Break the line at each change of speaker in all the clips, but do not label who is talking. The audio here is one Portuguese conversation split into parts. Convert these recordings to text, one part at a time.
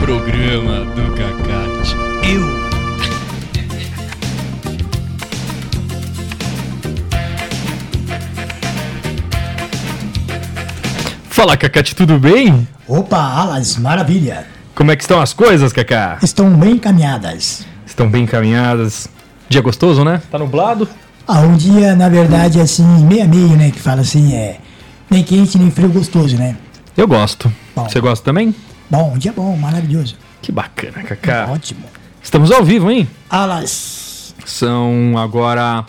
Programa do Cacate. Eu. Fala, Cacate, tudo bem?
Opa, alas, maravilha.
Como é que estão as coisas, Cacá?
Estão bem encaminhadas.
Estão bem encaminhadas. Dia gostoso, né? Tá nublado?
Ah, um dia, na verdade, assim, meio a meio, né? Que fala assim, é. Nem quente, nem frio gostoso, né?
Eu gosto.
Bom.
Você gosta também?
Bom, um dia bom, maravilhoso.
Que bacana, Cacá.
Ótimo.
Estamos ao vivo, hein?
Alas,
São agora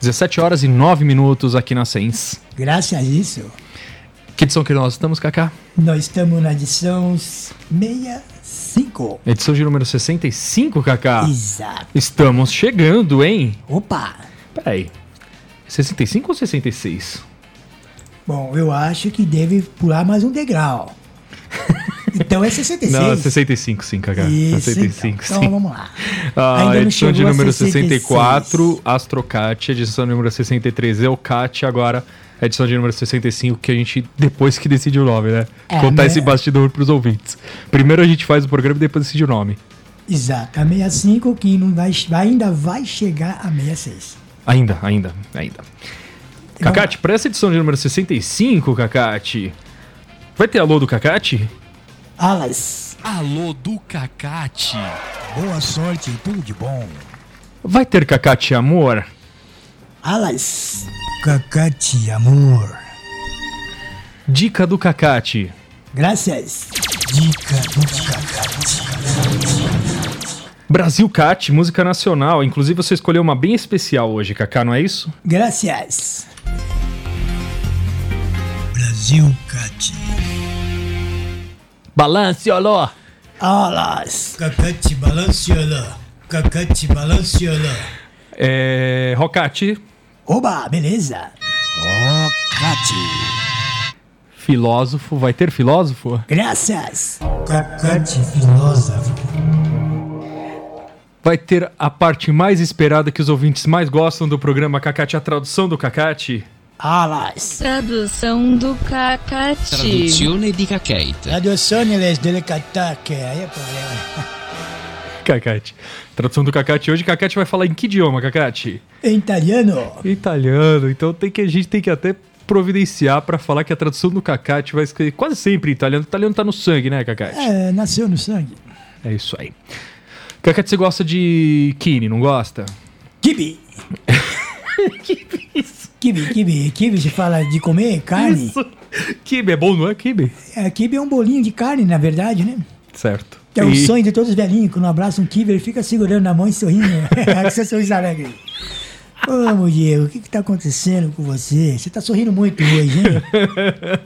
17 horas e 9 minutos aqui na Sens.
graças a isso,
Que edição que nós estamos, Cacá?
nós estamos na edição 65.
Edição de número 65, Cacá?
Exato.
Estamos chegando, hein?
Opa!
Peraí. 65 ou 66?
Bom, eu acho que deve pular mais um degrau. Então é 66.
Não, 65 sim, Cacá.
Isso,
65
então.
sim.
então vamos lá.
A
Ainda não
edição de número
66.
64, Astrocat, edição número 63, Eucat, agora a edição de número 65, que a gente, depois que decide o nome, né?
É,
Contar
né?
esse bastidor pros ouvintes. Primeiro a gente faz o programa e depois decide o nome.
Exato. A 65 que não vai, ainda vai chegar a 66.
Ainda, ainda, ainda. Cacate, para essa edição de número 65, Cacate, vai ter alô do Cacate?
Alas,
Alô do Cacate.
boa sorte e tudo de bom.
Vai ter Cacate Amor?
Alas, Cacate, amor.
Dica do Cacate.
Graças. Dica do Cacate.
Brasil Cat, música nacional. Inclusive você escolheu uma bem especial hoje, Cacá, não é isso?
Graças. Brasil Cat.
Balance, oló!
Alas. Cacate balanciola. Cacate balanciola.
É. Rocate,
Oba, beleza. Oh, Cate.
filósofo. Vai ter filósofo?
Graças. Cacate filósofo.
Vai ter a parte mais esperada que os ouvintes mais gostam do programa Cacate, a tradução do Cacate.
Alas.
Tradução do Cacate.
Traduzione di Cacate.
Traduções dele cataque. Aí é problema.
Cacate. Tradução do Cacate. Hoje Cacate vai falar em que idioma, Cacate?
Em italiano.
Italiano. Então tem que, a gente tem que até providenciar pra falar que a tradução do Cacate vai escrever quase sempre em italiano. O italiano tá no sangue, né, Cacate?
É, nasceu no sangue.
É isso aí. Cacate, você gosta de Kine, não gosta?
Kibe. Kibe, kibe, kibe, você fala de comer carne?
Isso. Kibe é bom, não é kibe?
É, kibe é um bolinho de carne, na verdade, né?
Certo.
Que é o
E-
sonho de todos os velhinhos, quando abraça um kibe, ele fica segurando na mão e sorrindo. Com seu sorriso alegre. Ô, Diego, o que que tá acontecendo com você? Você tá sorrindo muito hoje, hein?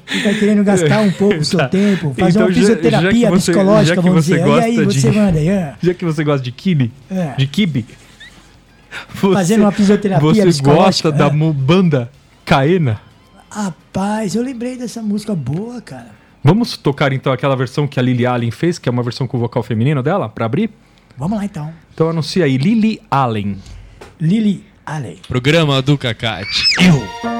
Você tá querendo gastar um pouco o seu
Tá.
tempo, fazer
Então,
uma
já-
fisioterapia
já que você-
psicológica,
já
vamos dizer.
gosta
e aí,
de-
você manda aí, ó.
Já que você gosta de kibe,
É.
de kibe, você,
Fazendo uma fisioterapia
Você gosta da
é.
banda Caena?
Rapaz, eu lembrei dessa música boa, cara.
Vamos tocar então aquela versão que a Lily Allen fez, que é uma versão com o vocal feminino dela, pra abrir?
Vamos lá então.
Então anuncia aí, Lily Allen.
Lily Allen.
Programa do Cacate.
Eu.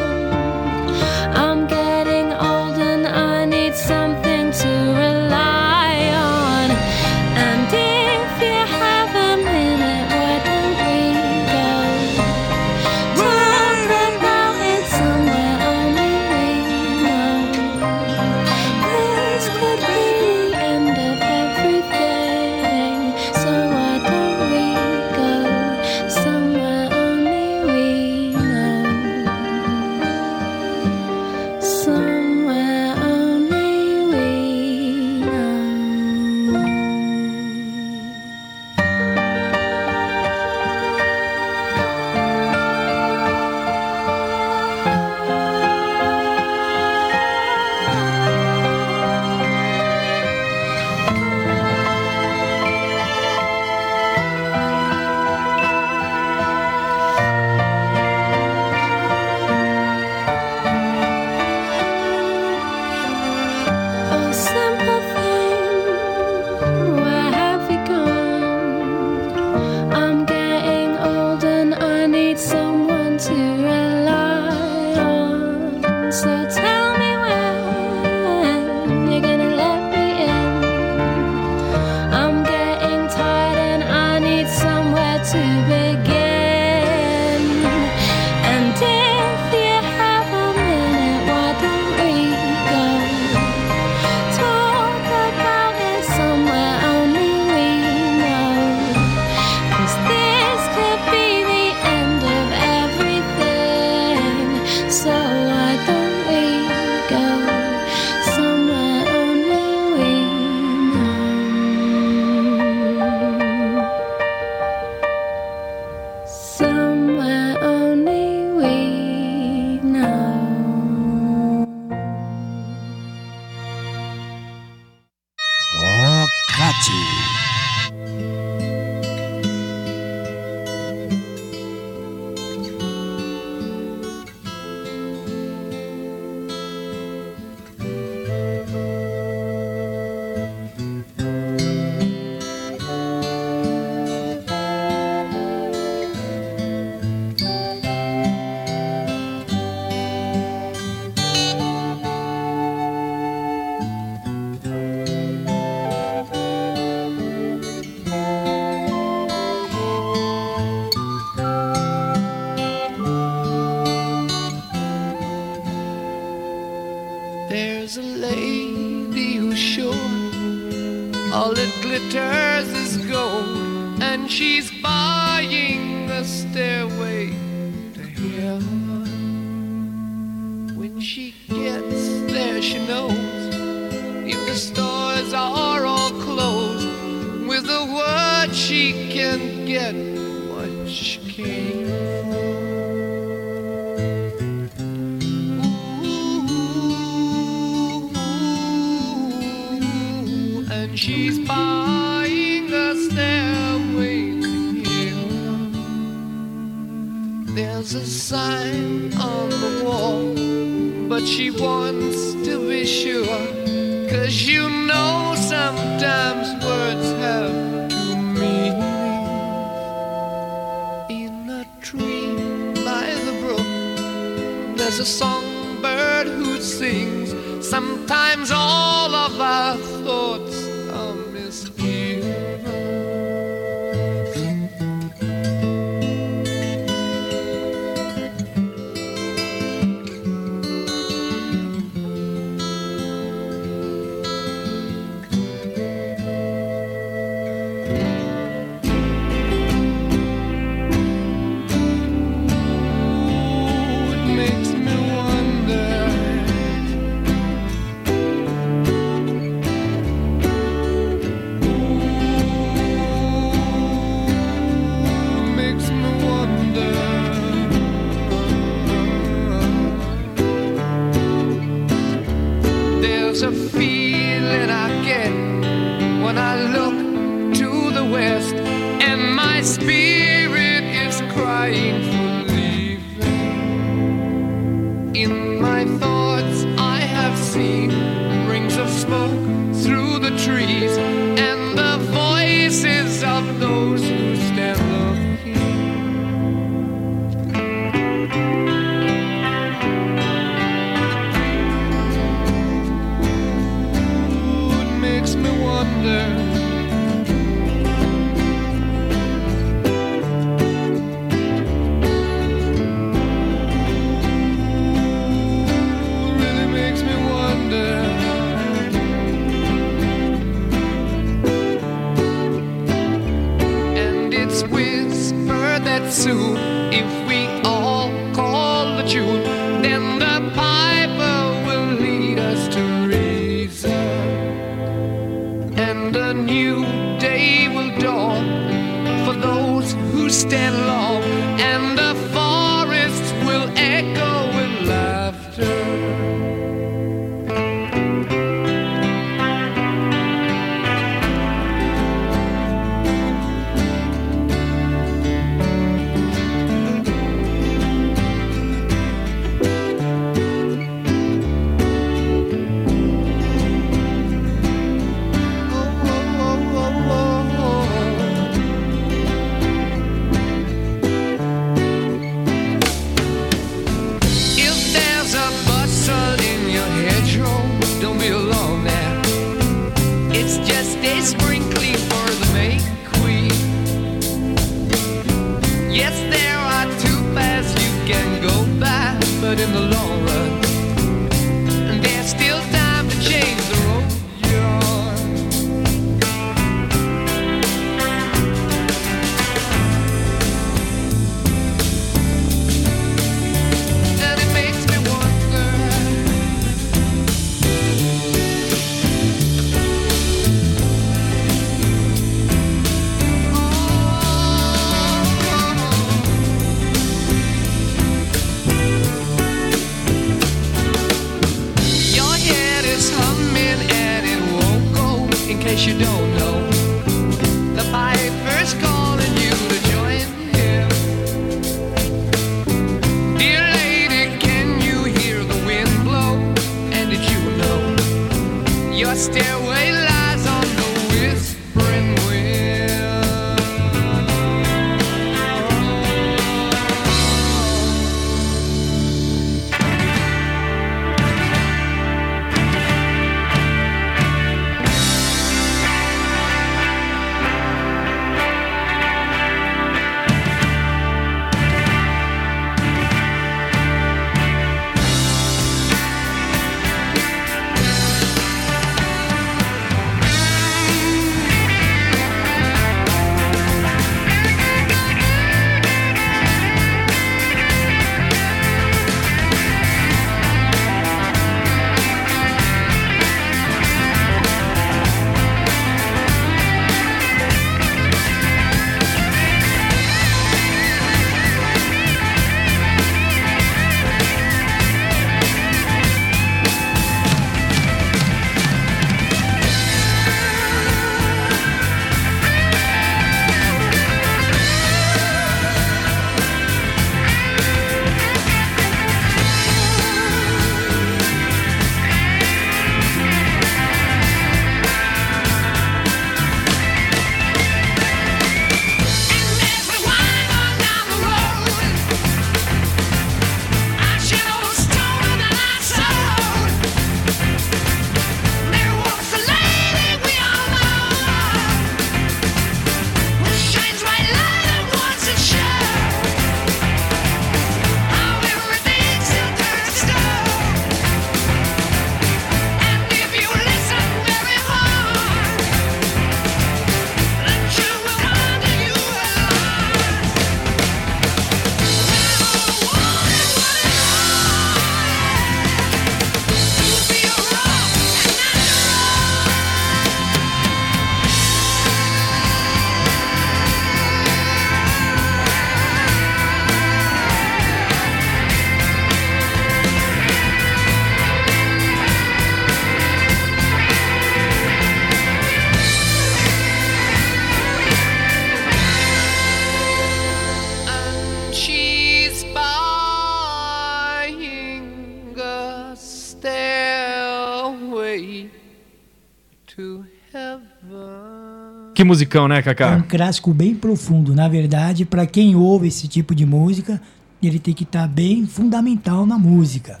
Que musicão, né,
É um clássico bem profundo. Na verdade, para quem ouve esse tipo de música, ele tem que estar bem fundamental na música.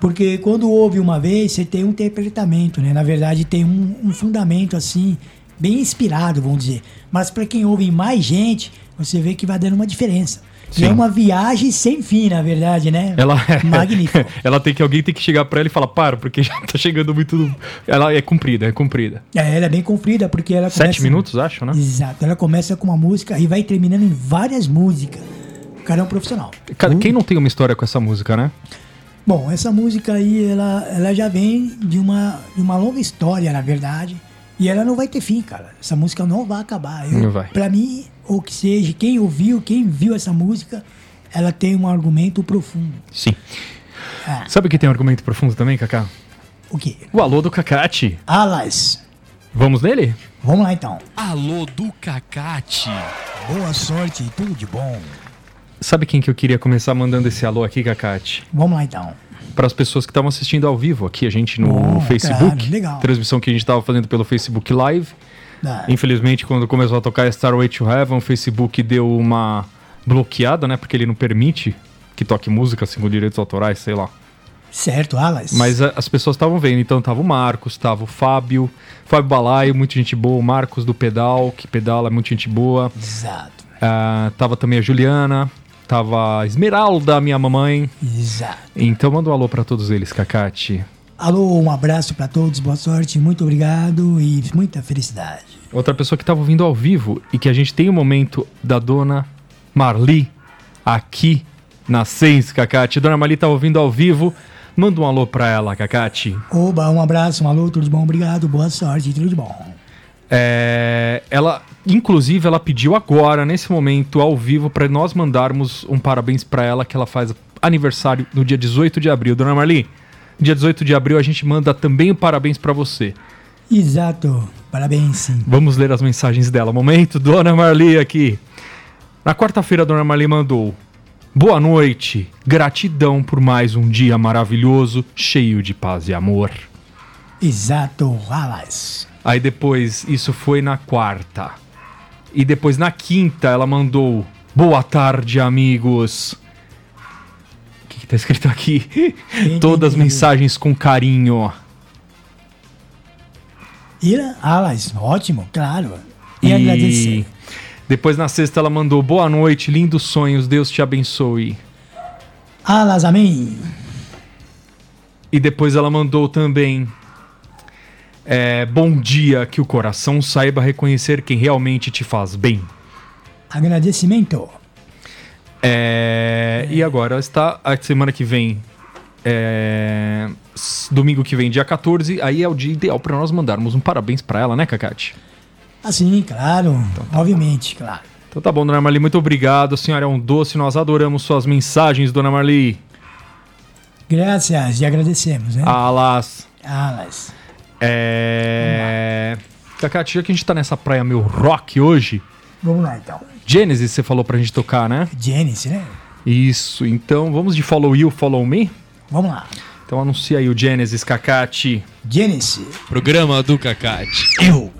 Porque quando ouve uma vez, você tem um interpretamento, né? Na verdade, tem um, um fundamento assim, bem inspirado, vamos dizer. Mas para quem ouve mais gente, você vê que vai dando uma diferença. E
Sim.
é uma viagem sem fim, na verdade, né?
Ela
Magnífico.
ela tem que alguém tem que chegar pra ela e falar: "Para, porque já tá chegando muito Ela é comprida, é comprida.
É, ela é bem comprida porque ela
Sete
começa-
minutos, acho, né?
Exato. Ela começa com uma música e vai terminando em várias músicas. O cara é um profissional.
Cara,
O-
quem não tem uma história com essa música, né?
Bom, essa música aí, ela, ela já vem de uma, de uma longa história, na verdade. E ela não vai ter fim, cara. Essa música não vai acabar. Eu,
Não vai.
Pra mim, ou que seja, quem ouviu, quem viu essa música, ela tem um argumento profundo.
Sim.
Ah.
Sabe que tem um argumento profundo também, Kaká?
O quê?
O alô do Cacate.
Alas.
Vamos nele?
Vamos lá então.
Alô do Cacate.
Boa sorte e tudo de bom.
Sabe quem que eu queria começar mandando esse alô aqui, Cacate?
Vamos lá então.
Para as pessoas que estavam assistindo ao vivo aqui, a gente no
Oh,
Facebook.
claro, legal.
Transmissão que a gente estava fazendo pelo Facebook Live.
Ah,
Infelizmente, quando começou a tocar Starway to Heaven, o Facebook deu uma bloqueada, né? Porque ele não permite que toque música sem direitos autorais, sei lá.
Certo, Alas.
Mas a- as pessoas estavam vendo, então tava o Marcos, tava o Fábio, Fábio Balaio, muita gente boa, o Marcos do Pedal, que pedala, muita gente boa.
Exato,
Ah, tava também a Juliana, tava a Esmeralda, minha mamãe.
exato.
Então manda um alô pra todos eles, Cacate.
Alô, um abraço pra todos, boa sorte, muito obrigado e muita felicidade.
Outra pessoa que tava ouvindo ao vivo e que a gente tem o momento da dona Marli aqui na Sens, Cacate. Dona Marli tava ouvindo ao vivo. Manda um alô pra ela, Cacate.
Oba, um abraço, um alô, tudo de bom, obrigado, boa sorte, tudo de bom.
É, ela, inclusive, ela pediu agora, nesse momento, ao vivo, para nós mandarmos um parabéns para ela, que ela faz aniversário no dia 18 de abril. Dona Marli, dia 18 de abril a gente manda também o parabéns para você.
Exato, parabéns, sim.
Vamos ler as mensagens dela. Momento, Dona Marli aqui. Na quarta-feira, Dona Marli mandou: Boa noite, gratidão por mais um dia maravilhoso, cheio de paz e amor.
Exato, Alas.
Aí depois, isso foi na quarta. E depois na quinta ela mandou: Boa tarde, amigos. O que, que tá escrito aqui? Todas as mensagens com carinho.
Ira, Alas, ótimo, claro. E,
E
agradecer.
depois na sexta ela mandou: Boa noite, lindos sonhos, Deus te abençoe.
Alas, amém.
E depois ela mandou também. é, bom dia, que o coração saiba reconhecer quem realmente te faz bem.
Agradecimento.
É, E agora está a semana que vem. É, domingo que vem, dia 14, aí é o dia ideal para nós mandarmos um parabéns para ela, né, Cacate?
Assim, claro, obviamente, claro.
Então tá bom, dona Marli, muito obrigado. A senhora é um doce, nós adoramos suas mensagens, dona Marli.
Graças e agradecemos, né?
Alas.
Alas.
É. Cacate, já que a gente tá nessa praia meio rock hoje,
Vamos lá, então.
Genesis você falou pra gente tocar, né?
Janice, né?
Isso, então vamos de Follow You, Follow Me?
Vamos lá.
Então anuncia aí o Genesis, Cacate.
Janice.
Programa do Cacate.
Eu.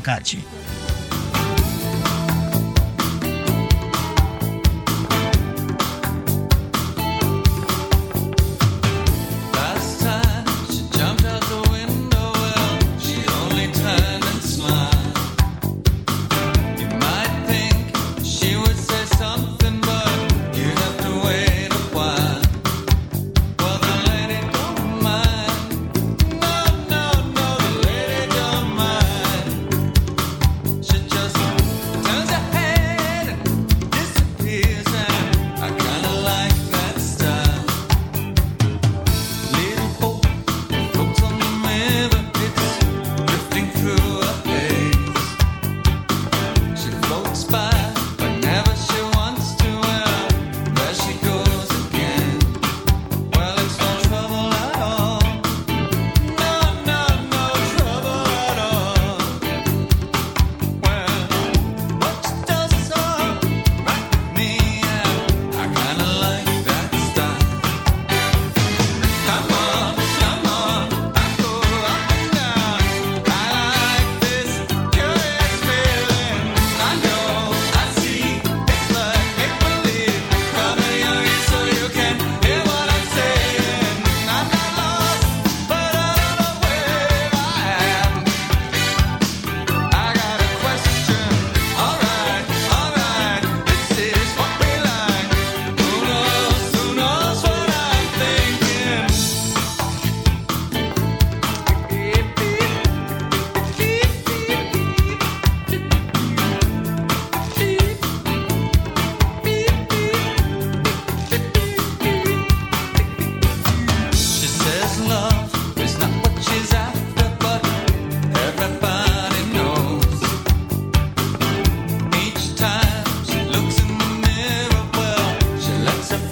Cacate.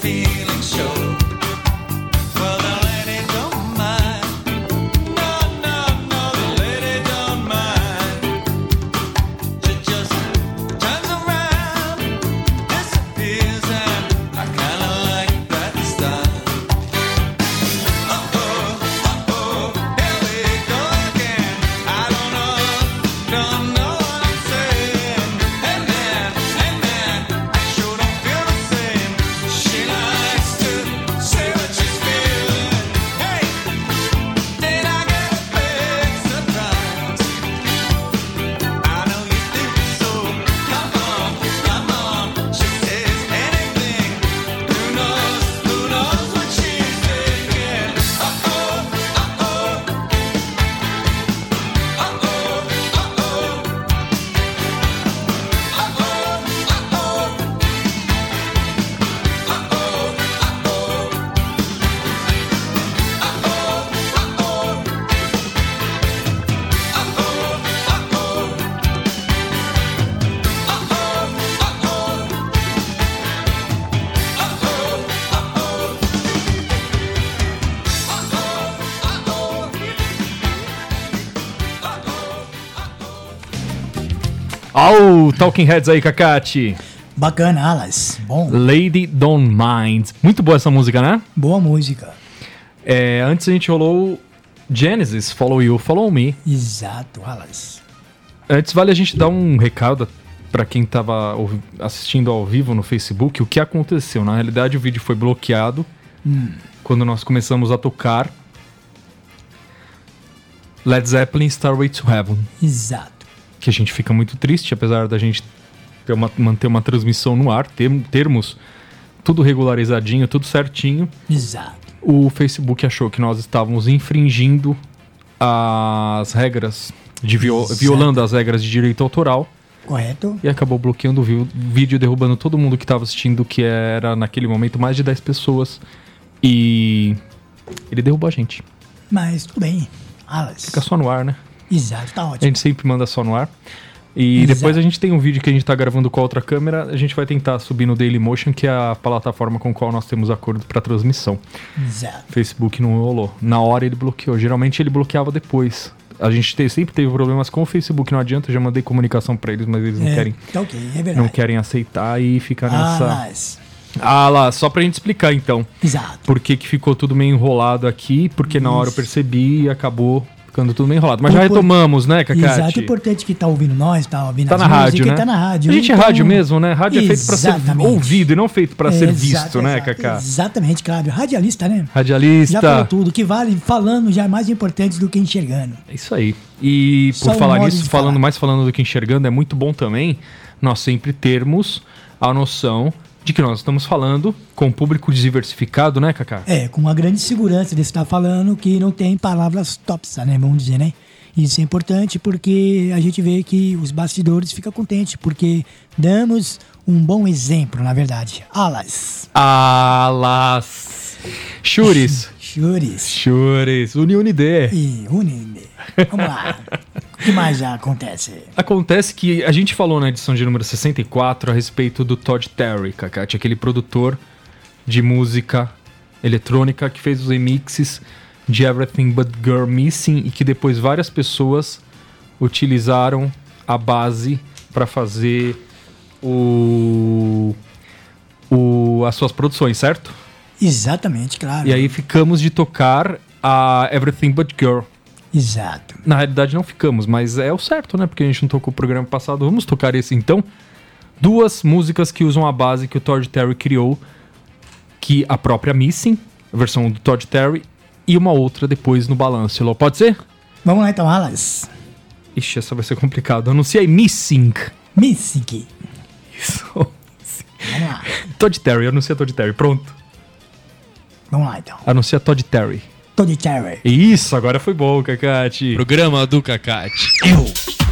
feeling so
Au, Talking Heads aí, Cacate.
Bacana, Alas. Bom,
Lady Don't Mind. Muito boa essa música, né?
boa música.
É, antes a gente rolou Genesis, Follow You, Follow Me.
Exato, Alas.
Antes vale a gente dar um recado pra quem tava assistindo ao vivo no Facebook, o que aconteceu. Na realidade, o vídeo foi bloqueado quando nós começamos a tocar Led Zeppelin Starway to Heaven.
Exato.
Que a gente fica muito triste, apesar da gente ter uma- manter uma transmissão no ar, ter- termos tudo regularizadinho, tudo certinho.
Exato.
O Facebook achou que nós estávamos infringindo as regras, de vio-
Exato.
violando as regras de direito autoral
Correto?
e acabou bloqueando o vídeo, derrubando todo mundo que estava assistindo, que era naquele momento mais de 10 pessoas. E ele derrubou a gente.
Mas tudo bem. Alas.
Fica só no ar, né?
Exato, tá
A
ótimo.
gente sempre manda só no ar. E
Exato.
depois a gente tem um vídeo que a gente tá gravando com a outra câmera. A gente vai tentar subir no Dailymotion, que é a plataforma com a qual nós temos acordo para transmissão.
Exato.
Facebook não rolou. Na hora ele bloqueou. Geralmente ele bloqueava depois. A gente te- sempre teve problemas com o Facebook, não adianta. Eu já mandei comunicação para eles, mas eles não
É,
querem.
Tá ok, é verdade.
Não querem aceitar e ficar nessa.
Alas.
Ah lá, só pra gente explicar então.
Exato.
Por que, que ficou tudo meio enrolado aqui? Porque na hora eu percebi e acabou Ficando tudo meio enrolado. Mas já
Por- por-
retomamos, né, Cacate?
Exato, o importante que tá ouvindo nós, tá ouvindo
Tá na rádio, né?
tá na rádio.
A gente é
então-
rádio mesmo, né? Rádio é feito pra ser
Exatamente.
ouvido e não feito pra ser
Exato,
visto, né,
exato,
Cacá?
Exatamente, claro. Radialista, né? Já
Radialista.
falou tudo. Que vale falando já é mais importante do que enxergando.
É isso aí. E por
Só um
falar nisso, falando
falar.
mais falando do que enxergando, é muito bom também nós sempre termos a noção de que nós estamos falando com um público diversificado, né, Cacá?
É, com uma grande segurança de estar falando que não tem palavras topsa, né? Vamos dizer, né? Isso é importante porque a gente vê que os bastidores ficam contentes, porque damos um bom exemplo, na verdade. Alas,
Alas. Chures.
chures
Chures. Uniunide.
e unine. Vamos lá. o que mais já acontece?
Acontece que a gente falou na edição de número 64 a respeito do Todd Terry, Cacate, aquele produtor de música eletrônica que fez os remixes de Everything But Girl Missing e que depois várias pessoas utilizaram a base para fazer o, o as suas produções, certo?
Exatamente, claro.
E aí ficamos de tocar a Everything But Girl.
Exato.
Na realidade não ficamos, mas é o certo, né? Porque a gente não tocou o programa passado. Vamos tocar esse então. Duas músicas que usam a base que o Todd Terry criou, que a própria Missing, a versão do Todd Terry, e uma outra depois no balanço. Lô, Pode ser?
Vamos lá então, Alas.
Ixi, essa vai ser complicado. Anuncia aí Missing.
Missing.
Isso.
Vamos lá.
Todd Terry, anuncia Todd Terry. Pronto.
Vamos lá então.
Anuncia Todd Terry.
Tony Terry.
Isso, agora foi bom, Cacate.
Programa do Cacate.
Eu.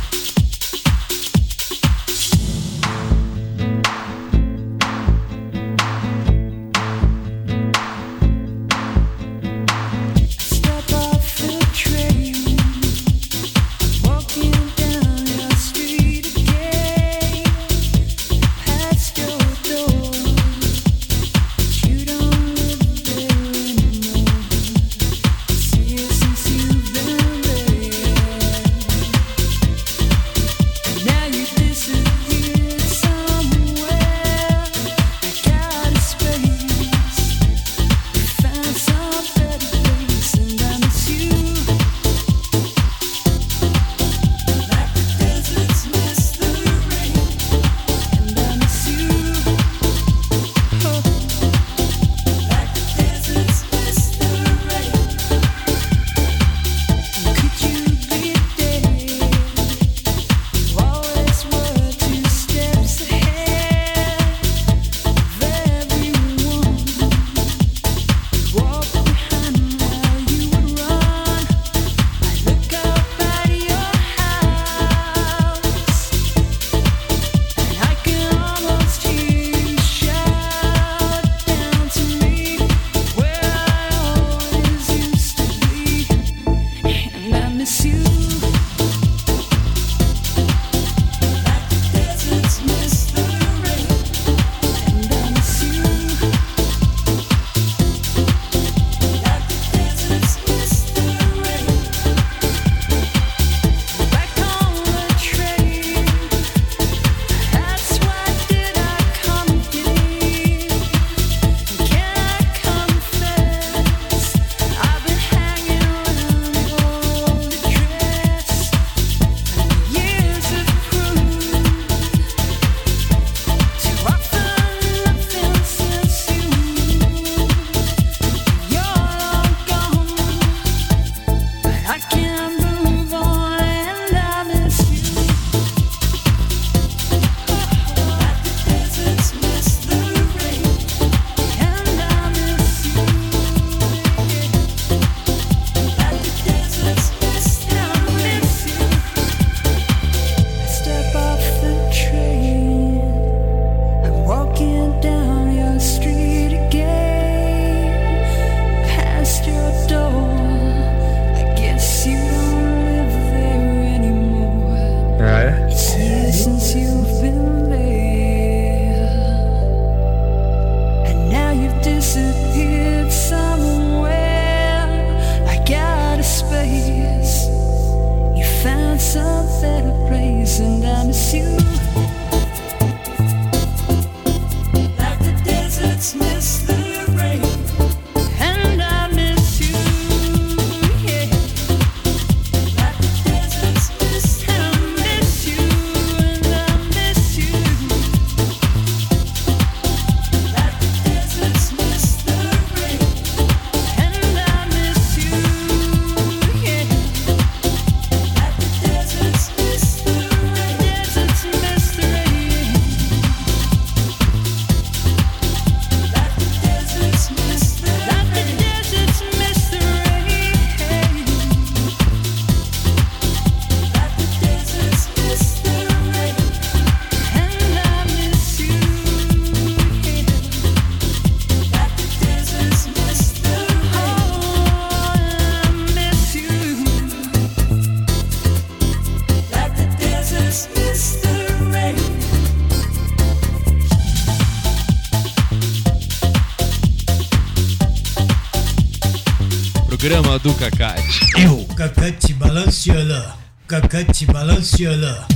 petite.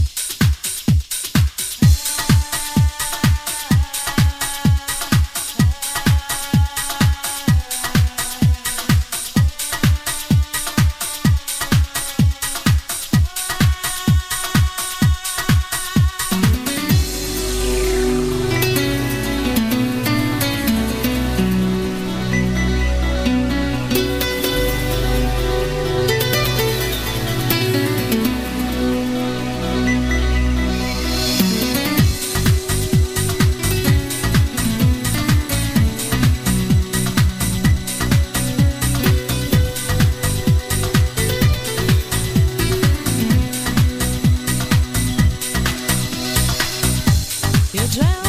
drown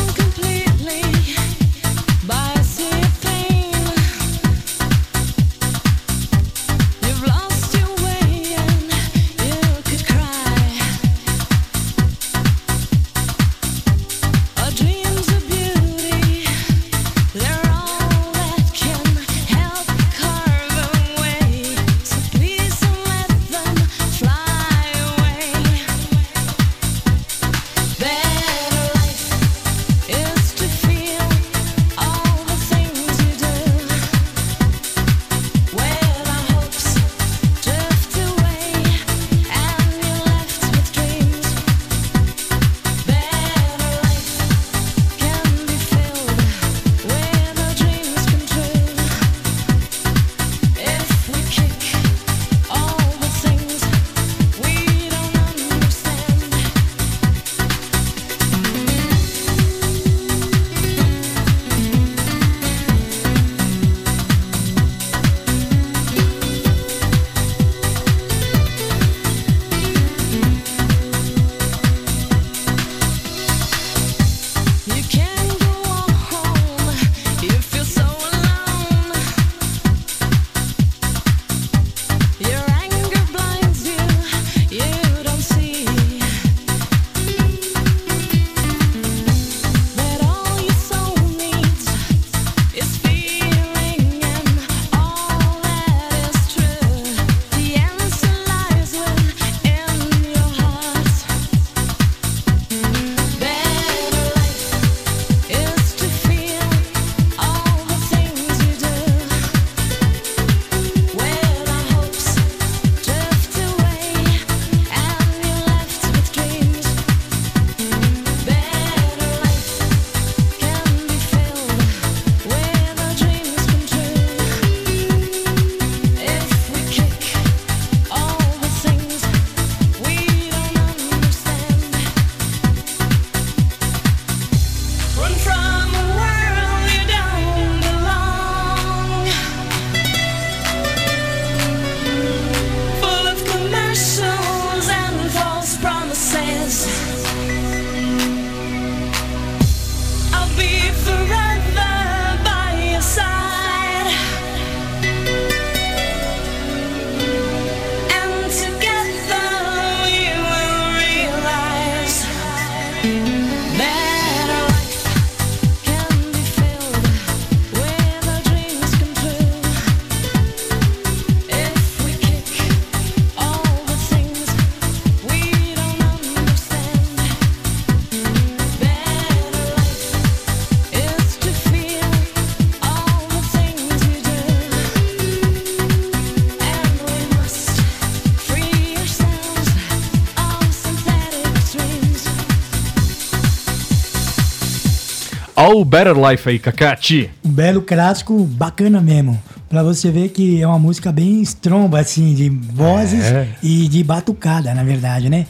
All Better Life
aí, Cacate.
Um belo clássico, bacana mesmo. Pra você ver que é uma música bem estromba, assim, de vozes
É.
e de batucada, na verdade, né?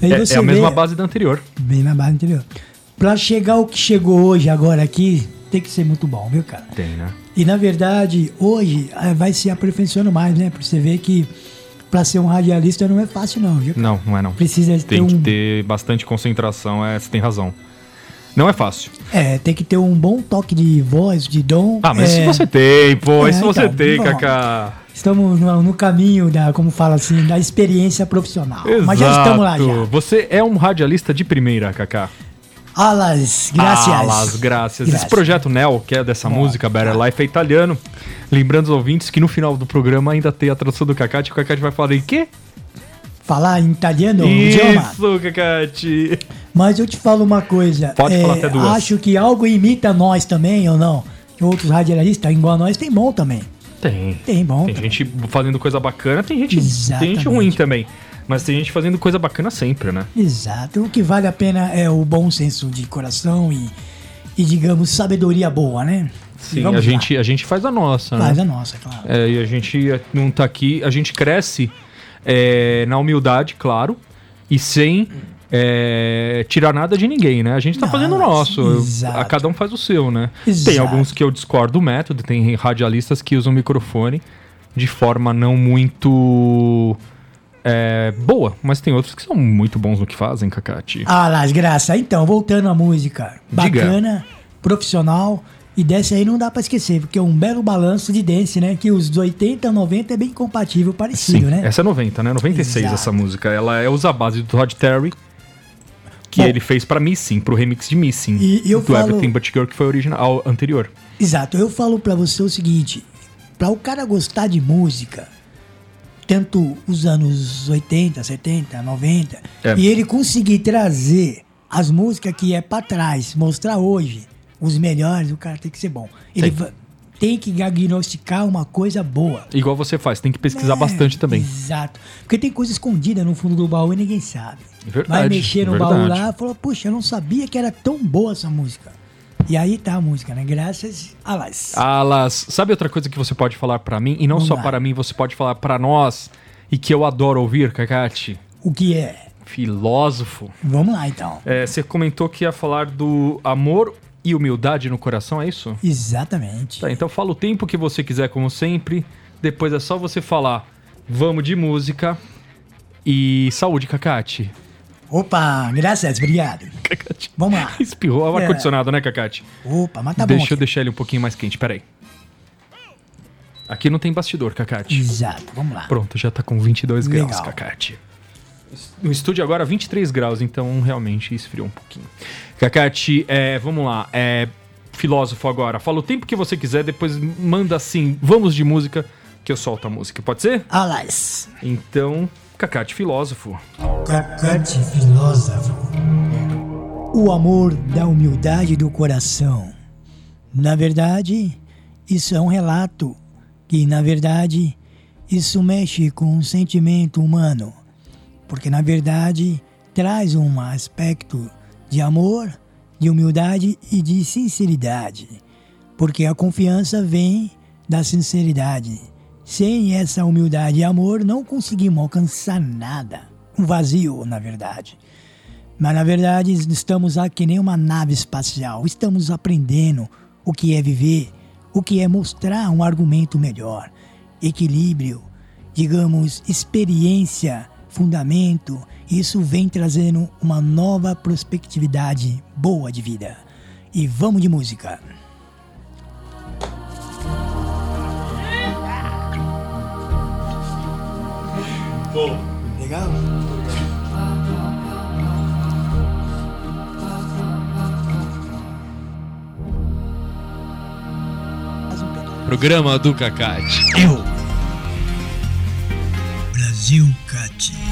É, é a mesma
vê-
base da anterior.
Bem na base anterior. Pra chegar o que chegou hoje, agora aqui, tem que ser muito bom, viu, cara?
Tem, né?
E na verdade, hoje ah, vai se aperfeiçoando mais, né? Pra você ver que pra ser um radialista não é fácil, não, viu?
Não, não é não.
Precisa ter
Tem
um.
que ter bastante concentração, é, você tem razão. Não é fácil.
É, tem que ter um bom toque de voz, de dom.
Ah, mas
é,
isso você tem, pô,
É,
isso você
então,
tem,
bom.
Kaká.
Estamos no, no caminho da, como fala assim, da experiência profissional. Mas já estamos lá já.
Você é um radialista de primeira, Kaká.
Alas, graças.
Alas, graças. Esse projeto Nel, que é dessa música, Better Life, é italiano. Lembrando os ouvintes que no final do programa ainda tem a tradução do Cacate. O Cacate vai falar em quê?
Falar em italiano, idioma.
Isso, Cacate.
Mas eu te falo uma coisa.
Pode falar até duas.
Acho que algo imita nós também, ou não? Outros radialistas, igual a nós, tem bom também.
Tem.
Tem bom.
Tem
também.
gente fazendo coisa bacana, tem gente, tem gente ruim também. Mas tem gente fazendo coisa bacana sempre, né?
Exato. O que vale a pena é o bom senso de coração e, e digamos, sabedoria boa, né?
Sim, a
lá.
gente, a gente faz a nossa,
Faz
né?
a nossa, claro.
É, e a gente não tá aqui, a gente cresce é, na humildade, claro, e sem é, tirar nada de ninguém, né? A gente tá
Não,
fazendo o nosso,
exato.
a cada um faz o seu, né? Tem
Exato.
alguns que eu discordo do método, tem radialistas que usam o microfone de forma não muito é, boa, mas tem outros que são muito bons no que fazem, Cacate.
Ah, las graças. Então, voltando à música.
Diga.
Bacana, profissional. E dessa aí não dá pra esquecer, porque é um belo balanço de dance, né? Que os 80, 90 é bem compatível, parecido,
Sim,
né?
essa é 90, né? 96
Exato.
essa música. Ela é usa a base do Todd Terry, que
Bom.
ele fez pra Missing, pro remix de Missing.
E eu
do
falo-
Everything But Girl, que foi original, anterior.
Exato. Eu falo pra você o seguinte: pra o cara gostar de música, tanto os anos 80, 70, 90,
É.
e ele conseguir trazer as músicas que é pra trás, mostrar hoje os melhores, o cara tem que ser bom. Ele
Sim.
tem que diagnosticar uma coisa boa.
Igual você faz, tem que pesquisar
É,
bastante também.
Exato. Porque tem coisa escondida no fundo do baú e ninguém sabe.
Verdade,
Vai mexer no baú
verdade.
lá e falou, puxa, eu não sabia que era tão boa essa música. E aí tá a música, né? Graças a las.
Alas, sabe outra coisa que você pode falar pra mim? E não
Vamos
só
lá.
para mim, você pode falar pra nós. E que eu adoro ouvir, Kakati.
O que é?
Filósofo.
Vamos lá então.
É, você comentou que ia falar do amor e humildade no coração, é isso?
Exatamente.
Tá, então fala o tempo que você quiser, como sempre. Depois é só você falar, vamos de música e saúde, Cacate.
Opa, graças, obrigado.
Cacate.
Vamos lá.
Espirrou é o
É.
ar-condicionado, né, Cacate?
Opa, mas tá
Deixa
bom.
eu
aqui.
deixar ele um pouquinho mais quente, peraí. Aqui não tem bastidor, Cacate.
Exato, vamos lá.
Pronto, já tá com 22 graus,
Legal.
Cacate. No estúdio agora 23 graus, então realmente esfriou um pouquinho. Cacate, é, vamos lá. É, filósofo agora. Fala o tempo que você quiser, depois manda assim, vamos de música, que eu solto a música. Pode ser?
Alas.
Então, Cacate, filósofo.
Cacate filósofo. O amor da humildade do coração. Na verdade, isso é um relato que, na verdade, isso mexe com o sentimento humano. Porque, na verdade, traz um aspecto de amor, de humildade e de sinceridade. Porque a confiança vem da sinceridade. Sem essa humildade e amor, não conseguimos alcançar nada. Um vazio, na verdade. Mas na verdade estamos aqui nem uma nave espacial. Estamos aprendendo o que é viver, o que é mostrar um argumento melhor, equilíbrio, digamos, experiência, fundamento. Isso vem trazendo uma nova prospectividade boa de vida. E vamos de música. Legal? Um pedaço.
Programa do Cacate.
Eu. Brasil Cat.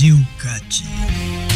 Brasil Cat.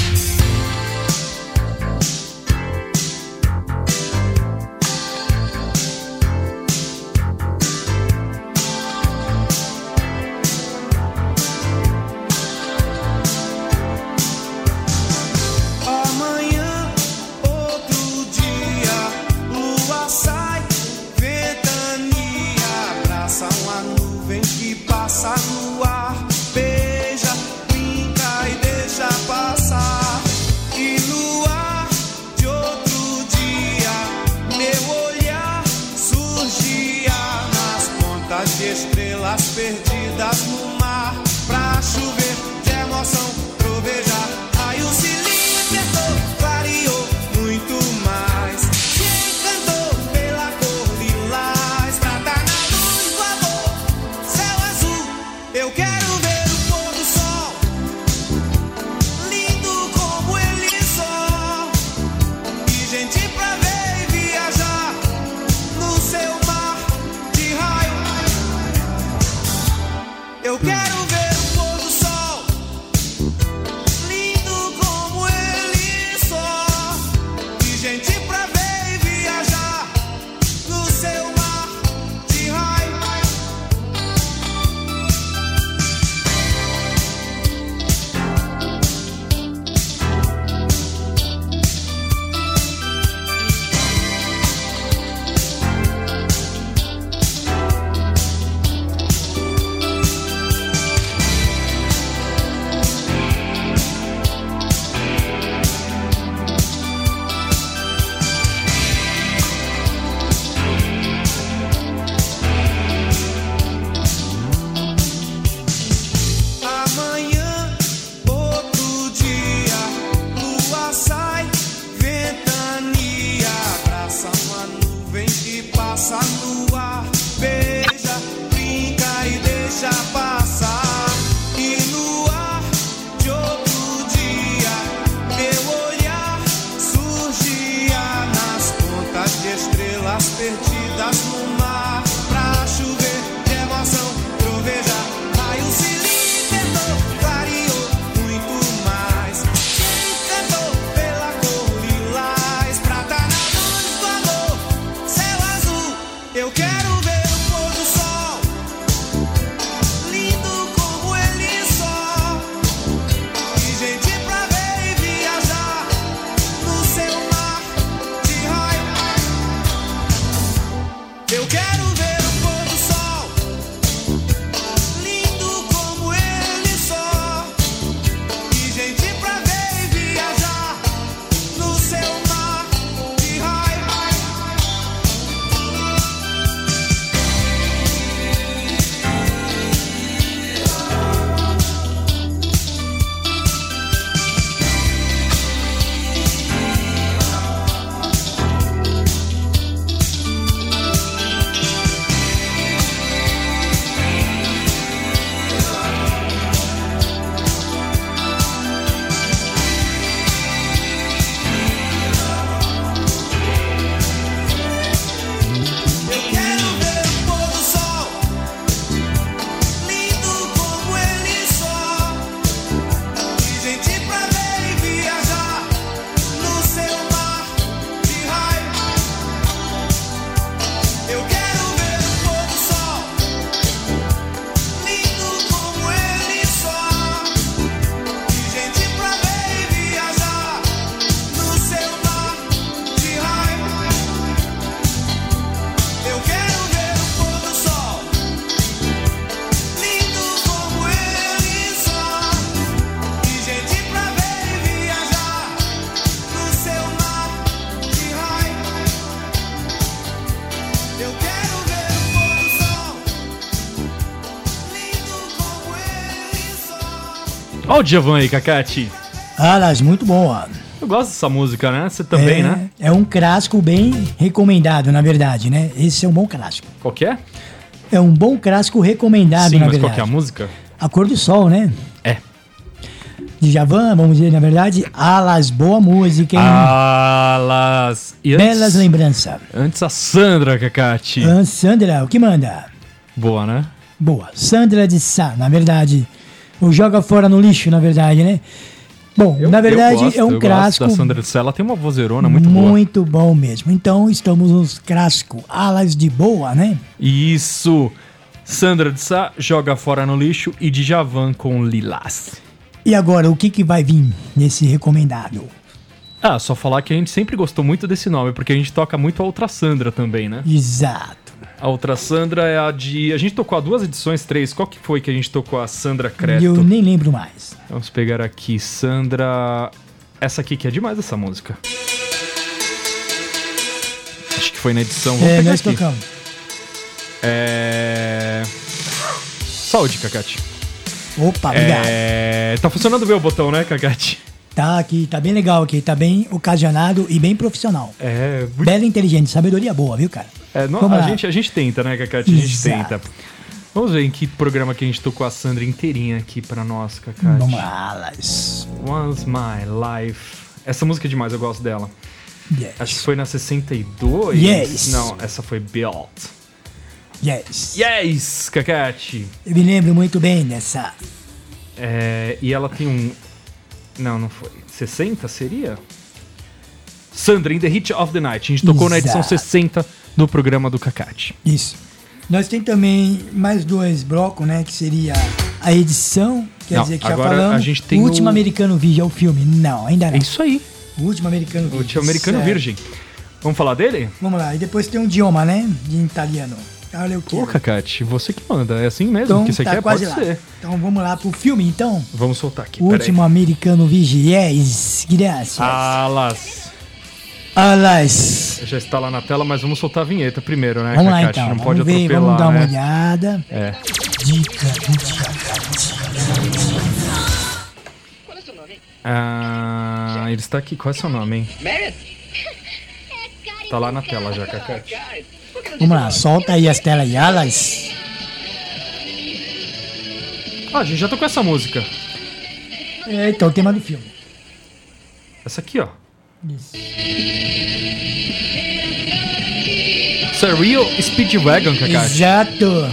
Djavan aí, Cacate?
Alas, ah, muito bom.
Eu gosto dessa música, né? Você também,
é,
né?
É um clássico bem recomendado, na verdade, né? Esse é um bom clássico.
Qual que é?
É um bom clássico recomendado,
Sim,
na
verdade. Sim,
qual
que é a música?
A Cor do Sol, né?
É.
De Javan, vamos dizer, na verdade, Alas, boa música, hein?
Alas. E antes,
Belas lembranças.
Antes a Sandra, Cacate.
Sandra, o que manda?
Boa, né?
Boa. Sandra de Sá, na verdade o Joga Fora no Lixo, na verdade, né? Bom,
Eu-
na verdade
gosto,
é um
eu gosto
clássico
da Sandra de Sá, ela tem uma vozerona muito, boa.
muito bom mesmo. Então estamos nos clássicos Alas de Boa, né?
Isso. Sandra de Sá joga fora no lixo e Djavan com Lilás.
E agora, o que, que vai vir nesse recomendado?
Ah, só falar que a gente sempre gostou muito desse nome, porque a gente toca muito a outra Sandra também, né?
Exato.
A outra Sandra é a de. A gente tocou há duas edições, três. Qual que foi que a gente tocou a Sandra Creto?
Eu nem lembro mais.
Vamos pegar aqui, Sandra. Essa aqui que é demais essa música. Acho que foi na edição. Vamos
É,
pegar
nós
aqui.
tocamos.
É. Saúde, Cacate.
Opa, obrigado.
É... Tá funcionando bem o botão, né, Cacate?
Tá aqui, tá bem legal aqui, tá bem ocasionado e bem profissional.
É. muito-
Bela inteligente, sabedoria boa, viu, cara?
é no- a, gente, a gente tenta, né, Cacate? A gente
Exato.
tenta. Vamos ver em que programa que a gente tocou a Sandra inteirinha aqui pra nós, Cacate.
Vamos lá.
Once My Life. Essa música é demais, eu gosto dela.
Yes.
Acho que foi na 62.
Yes.
Não, essa foi Built.
Yes.
Yes, Cacate.
Eu me lembro muito bem dessa.
É, e ela tem um. Não, não foi. 60 seria? Sandra, in the Heat of the Night. A gente tocou na edição
Exato.
60 do programa do Cacate.
Isso. Nós tem também mais dois blocos, né? Que seria a edição, quer
Não,
dizer que já falamos.
a gente tem
o último
o-
americano virgem é o filme. Não, ainda não.
É isso aí.
O último americano
O
virgem.
tio americano
certo.
virgem. Vamos falar dele?
Vamos lá. E depois tem um idioma, né? De italiano. Olha o que.
Ô, Cacate, você que manda. É assim mesmo
Então
que você
tá
quer?
quase
Pode
lá.
ser.
Então vamos lá pro filme, então.
Vamos soltar aqui.
O último americano virgem. Yes. Graças.
Alas.
Alas.
Já está lá na tela, mas vamos soltar a vinheta primeiro, né,
Vamos lá então.
Não
Vamos
pode
ver,
atropelar,
vamos dar uma
né?
olhada.
É.
Dica,
Ah, ele está aqui. Qual é seu nome, hein? Tá lá na tela já, Cacate.
Vamos lá, solta aí as telas e alas.
Ah, a gente já tocou essa música.
É, então, o tema do filme.
Essa aqui, ó.
Isso.
Isso é Real Speedwagon, Cacate.
Exato.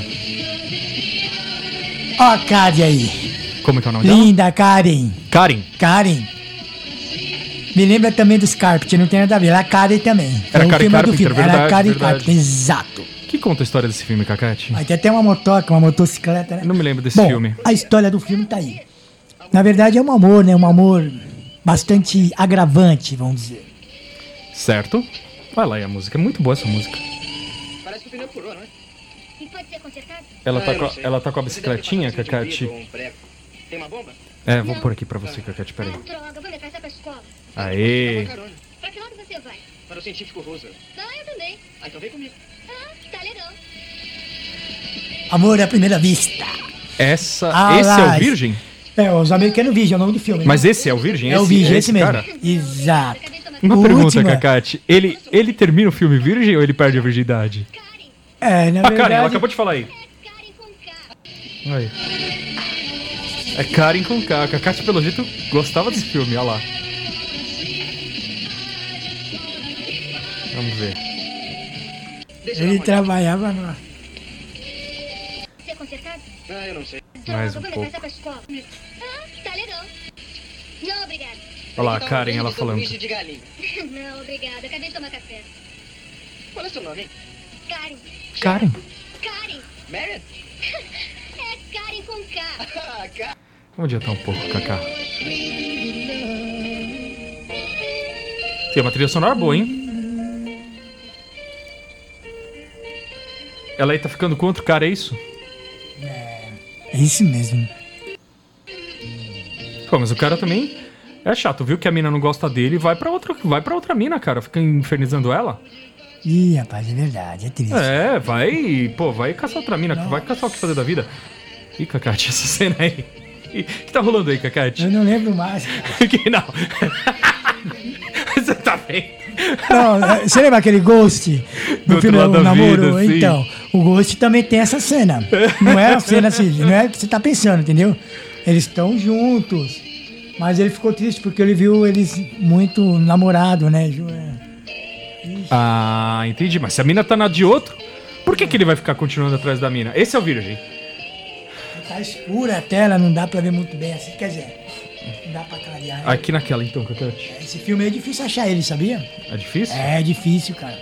Ó a Karen aí.
Como é que é o nome dela?
Linda Karen.
Karen.
Karen. Me lembra também dos Carpenter, não tem nada a ver. Era Karen também.
Era Karen Carpenter,
filme.
verdade,
Era Karen. Carpenter, exato.
Que conta a história desse filme, Cacate?
Aí tem até uma motoca, uma motocicleta, né?
Não me lembro desse
Bom,
filme.
a história do filme tá aí. Na verdade é um amor, né? Um amor bastante agravante, vamos dizer.
Certo? Vai lá, e a música. É muito boa essa música.
Parece que o pneu furou, não é?
E pode ser consertado?
Ela
Ah,
tá, com,
não
a- ela tá com a bicicletinha,
um
Cacate?
um. Tem uma bomba?
É, vou pôr aqui pra você, Cacate, peraí.
Ah, droga, vou levar essa pra escola.
Aê!
Pra que lado você vai?
Para o científico Roosevelt.
Ah, eu também.
Ah, então vem comigo.
Ah, tá legal.
Amor à primeira vista.
Essa.
Ah,
esse é
lá,
o Virgem?
É, os americanos Virgem, é o nome do filme.
Mas
né?
esse é o Virgem?
é o
Esse-
Virgem,
é
esse mesmo.
cara?
Exato.
Uma
O
pergunta,
último é-
Cacate. Ele, ele termina o filme virgem ou ele perde a virgindade?
É, na
A Karen,
verdade.
ela acabou de falar aí.
Karen.
Aí. É Karen com K. A Cacate, pelo jeito, gostava desse filme, olha lá. Vamos ver.
Ele trabalhava
consertado?
Ah, eu não sei.
Mais
Droga,
um pouco.
Ah, tá legal. Não, obrigada.
Olha lá, a Karen, ela falando.
Não, obrigada. Acabei de tomar café.
Qual é seu nome, hein?
Karen.
Karen.
Karen.
Marion?
É Karen com K.
Ah.
Vamos adiantar um pouco, Kaká. Tem uma trilha sonora boa, hein? Ela aí tá ficando com outro cara, é isso?
É isso mesmo.
Pô, mas o cara também é chato, viu? Que a mina não gosta dele vai pra outra, vai pra outra mina, cara. Fica infernizando ela.
Ih, rapaz, é verdade, é triste.
É, vai, pô, vai caçar outra mina, vai caçar o que fazer da vida. Ih, Cacate, essa cena aí. O que tá rolando aí, Cacate?
Eu não lembro mais.
que não. Você tá bem?
Não, é, você lembra aquele Ghost
Do
do filme O Namoro?
vida,
então, o Ghost também tem essa cena. Não é a cena assim, não é o que você tá pensando, entendeu? Eles estão juntos. Mas ele ficou triste porque ele viu eles muito namorado, né? É.
Ah, entendi. Mas se a mina tá na de outro, por que, que ele vai ficar continuando atrás da mina? Esse é o virgem.
Tá escura a tela, não dá pra ver muito bem assim. Quer dizer, dá pra clarear.
Aqui naquela então, Cacate.
Esse filme é difícil achar ele, sabia?
É difícil?
É difícil, cara.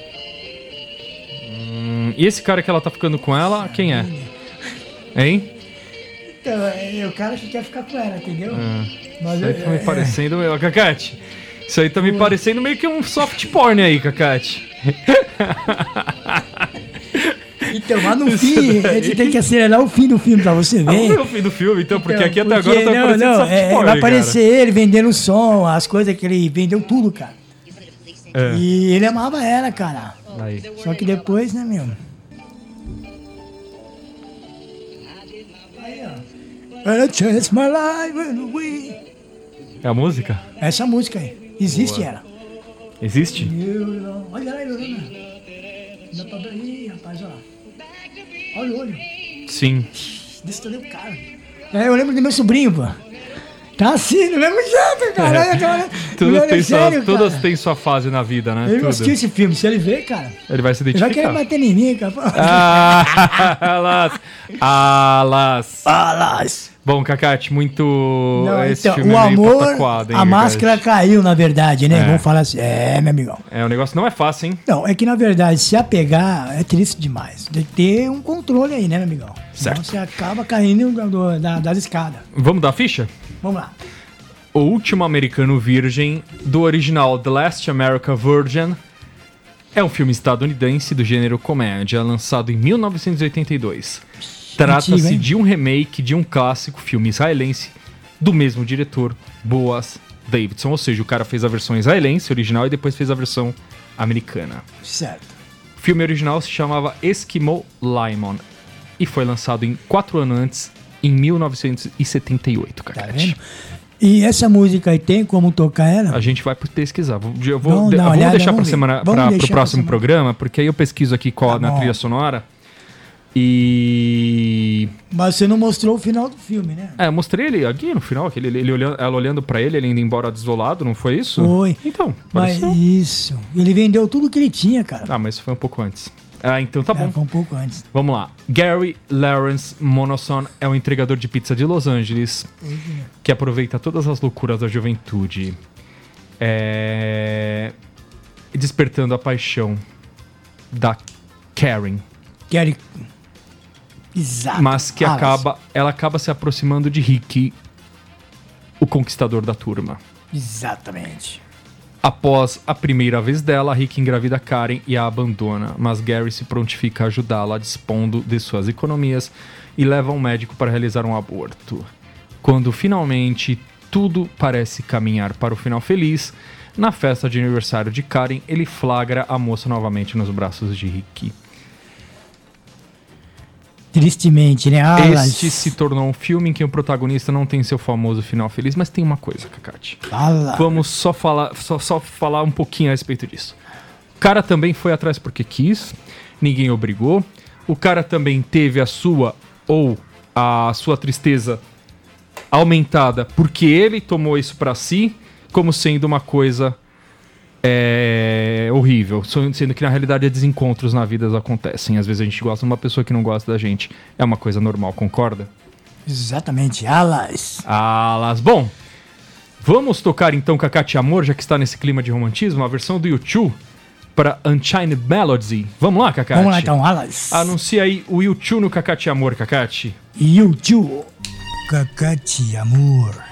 Hum, e esse cara que ela tá ficando com ela, quem é? Hein?
Então, é, o cara que quer ficar com ela, entendeu? Mas
Isso aí
eu-
tá me
é-
parecendo. Ô, Cacate. Isso aí tá me parecendo meio que um soft porn aí, Cacate.
Então, mas no fim, a gente tem que acelerar o fim do filme pra você
Vamos ver
ver.
o fim do filme, então, porque
Então,
aqui até
porque-
agora tá
não,
parecendo
não, é,
porn.
Vai
cara.
aparecer ele vendendo som, as coisas que ele vendeu tudo, cara.
É.
E ele amava ela, cara.
Aí.
Só que depois, né, meu? Aí, ó. I my life
É a música?
Essa música aí. Existe ela.
Existe?
Olha lá. Dá pra ver. Ih, rapaz, olha lá. Olha o olho.
Sim.
Destruiu o cara. É, eu lembro do meu sobrinho, pô. Tá assim, do mesmo jeito, cara. Olha, olha,
Todas,
olha,
têm sua,
sério,
todas
cara.
têm sua fase na vida, né?
Ele não
Tudo.
assistiu esse filme. Se ele ver, cara,
Ele vai se
ele vai querer
identificar.
bater em mim, cara.
Ah, alas. Alas.
Alas.
Bom, Cacate, muito.
Não, então, o amor,
pataquado, hein,
a máscara caiu, na verdade, né?
É.
Vamos falar assim. É, meu amigão.
É, o negócio não é fácil, hein?
Não, é que na verdade, se apegar é triste demais. Tem que ter um controle aí, né, meu amigão?
Certo.
Senão você acaba caindo do- do- da, das escadas.
Vamos dar ficha?
Vamos lá.
O último americano virgem, do original The Last America Virgin, é um filme estadunidense do gênero comédia, lançado em 1982. Trata-se de um remake de um clássico filme israelense do mesmo diretor, Boaz Davidson. Ou seja, o cara fez a versão israelense original e depois fez a versão americana.
Certo.
O filme original se chamava Eskimo Limon e foi lançado em quatro anos antes, em 1978,
Tá
cara.
vendo? E essa música aí tem como tocar ela?
A gente vai pesquisar. Eu vou,
Vamos
de- vamos
olhada,
deixar para semana, para o próximo
semana.
programa, porque aí eu pesquiso aqui qual
Tá
na
bom.
trilha sonora. E
Mas você não mostrou o final do filme, né?
é, eu mostrei ele aqui no final, aquele, ele olhando, ela olhando para ele, ele indo embora desolado, não foi isso?
Foi.
Então,
Mas
pareceu.
isso. Ele vendeu tudo que ele tinha, cara.
Ah, mas isso foi um pouco antes. Ah, então tá
É,
bom.
foi um pouco antes.
Vamos lá. Gary Lawrence Monoson é um entregador de pizza de Los Angeles que aproveita todas as loucuras da juventude, é... despertando a paixão da Karen,
Quero... Exato.
mas que
Alas.
acaba, ela acaba se aproximando de Rick, o conquistador da turma.
Exatamente.
Após a primeira vez dela, Rick engravida Karen e a abandona, mas Gary se prontifica a ajudá-la, dispondo de suas economias e leva um médico para realizar um aborto. Quando finalmente tudo parece caminhar para o final feliz, na festa de aniversário de Karen, ele flagra a moça novamente nos braços de Rick.
Tristemente, né? Alas.
Este se tornou um filme em que o protagonista não tem seu famoso final feliz, mas tem uma coisa, Kakati.
Fala.
Vamos só falar, só, só falar um pouquinho a respeito disso. O cara também foi atrás porque quis, ninguém obrigou. O cara também teve a sua ou a sua tristeza aumentada porque ele tomou isso pra si, como sendo uma coisa é, horrível, so- sendo que na realidade desencontros na vida acontecem. Às vezes a gente gosta de uma pessoa que não gosta da gente. É uma coisa normal, concorda?
Exatamente. Alas.
Alas. Bom, vamos tocar então Cacate Amor, já que está nesse clima de romantismo, a versão do YouTube para Unchained Melody. Vamos lá, Cacate?
Vamos lá então, Alas.
Anuncia aí o YouTube no Cacate Amor, Cacate.
YouTube. Cacate, amor.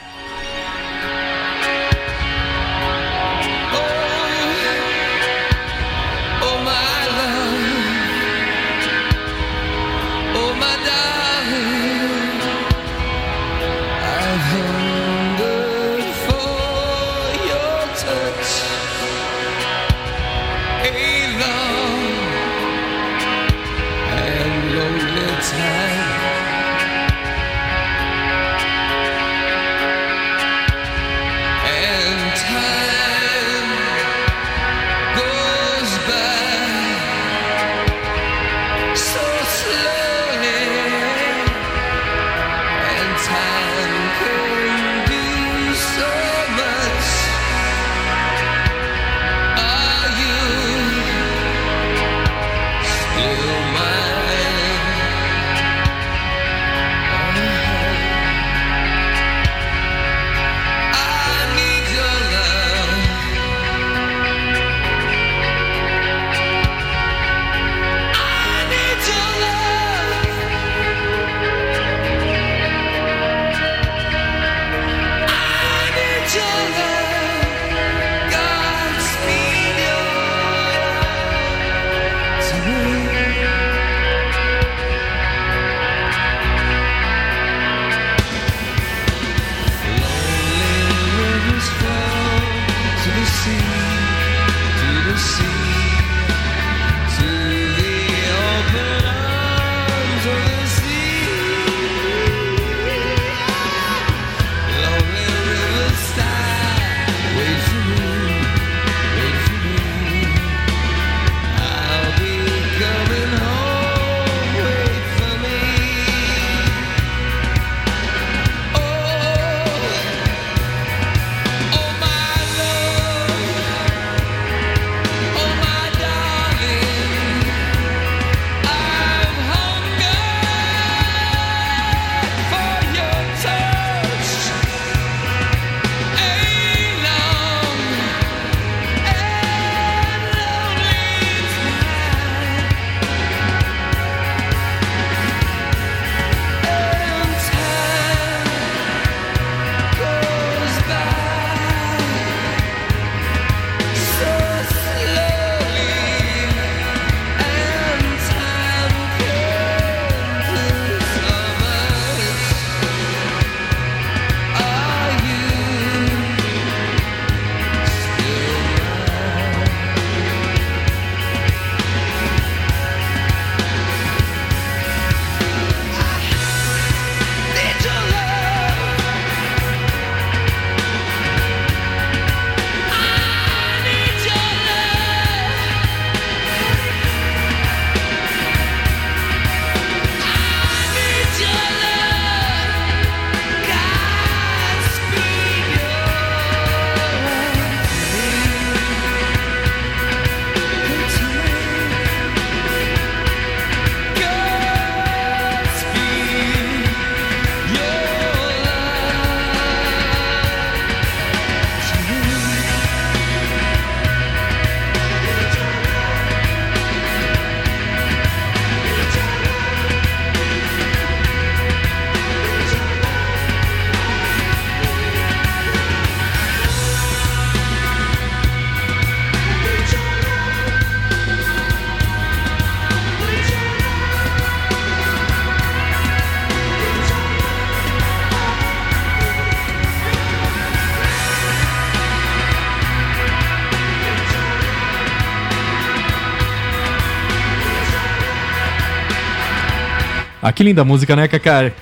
Ah, que linda música, né, Kaká?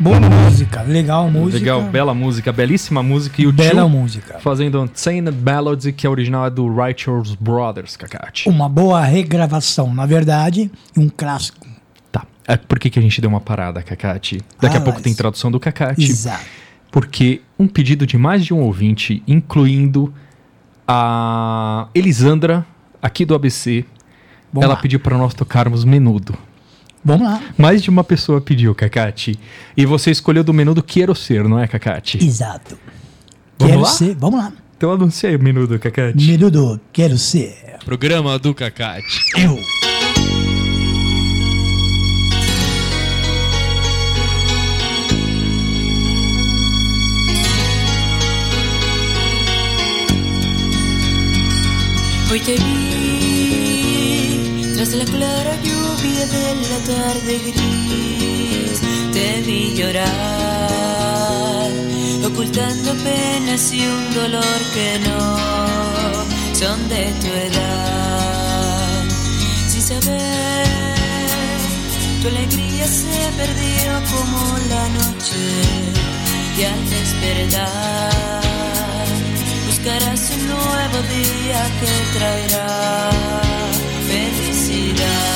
Boa música, legal música.
Legal, bela música, belíssima música. E o
Bela
tio
música.
fazendo Unchained Melody, que é original é do Righteous Brothers, Kakati.
Uma boa regravação, na verdade, e um clássico.
Tá. É por que, que a gente deu uma parada, Kakati? Daqui
Ah,
a pouco
mas-
tem tradução do Kakati.
Exato.
Porque um pedido de mais de um ouvinte, incluindo a Elisandra, aqui do ABC, ela
lá.
pediu para nós tocarmos menudo.
Vamos lá.
Mais de uma pessoa pediu, Kakati. E você escolheu do menudo Quero Ser, não é, Kakati?
Exato.
Vamos
quero
lá?
ser. Vamos lá.
Então anuncia aí o menudo, Kakati.
Menudo, quero ser.
Programa do Cacate.
Eu.
Hoy te de la tarde gris. Te vi llorar, ocultando penas y un dolor que no son de tu edad. Sin saber, tu alegría se perdió como la noche y al despertar buscarás un nuevo día que traerá felicidad.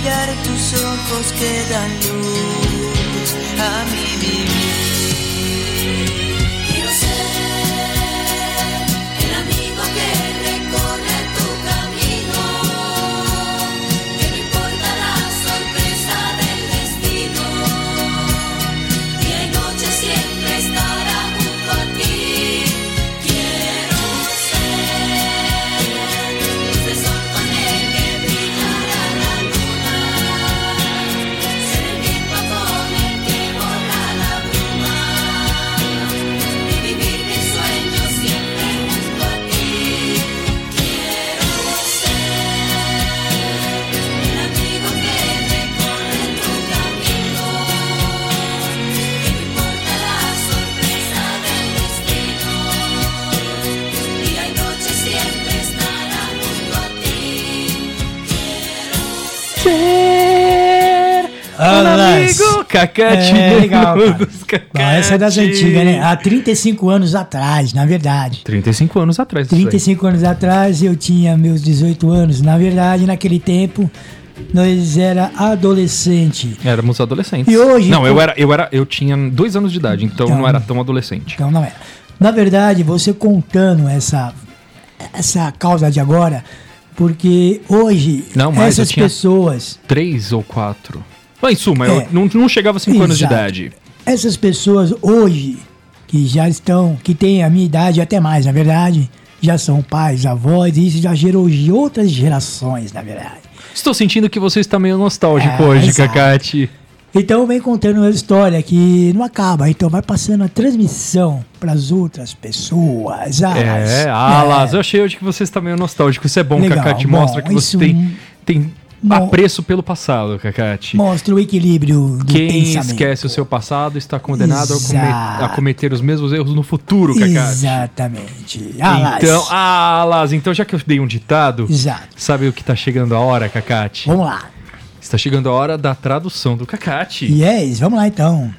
Brillar tus ojos que dan luz a mi
Alas.
Amigo, Kakati.
É, legal, essa é das antigas, né? Há 35 anos atrás, na verdade.
35 anos atrás. isso aí.
35 anos atrás eu tinha meus 18 anos. Na verdade, naquele tempo, nós era adolescente.
Éramos adolescentes.
E hoje,
Não, eu
pô-
era, eu era, eu tinha dois anos de idade, então,
Então-
não era tão adolescente.
Então não era. Na verdade, você contando essa, essa causa de agora, porque hoje
Não, mas
essas pessoas,
Três ou quatro. Mas, em suma,
É.
eu não, não chegava a cinco anos de
Exato.
idade.
essas pessoas hoje que já estão, que têm a minha idade até mais, na verdade, já são pais, avós, e isso já gerou de outras gerações, na verdade.
Estou sentindo que você está meio nostálgico
É,
hoje,
exato.
Kakati.
Então vem contando uma história que não acaba, então vai passando a transmissão para as outras pessoas. Alas.
É, Alas, eu achei hoje que você está meio nostálgico. Isso é bom,
Legal,
Kakati.
bom,
Mostra que você tem, tem apreço pelo passado, Kakati.
Mostra o equilíbrio do
Quem
pensamento.
esquece o seu passado está condenado a, a cometer os mesmos erros no futuro, Kakati.
Exatamente. Alas.
Então, Alas, então já que eu dei um ditado,
Exato.
sabe o que está chegando a hora, Kakati?
Vamos lá.
Está chegando a hora da tradução do Kakati.
Yes, vamos lá então.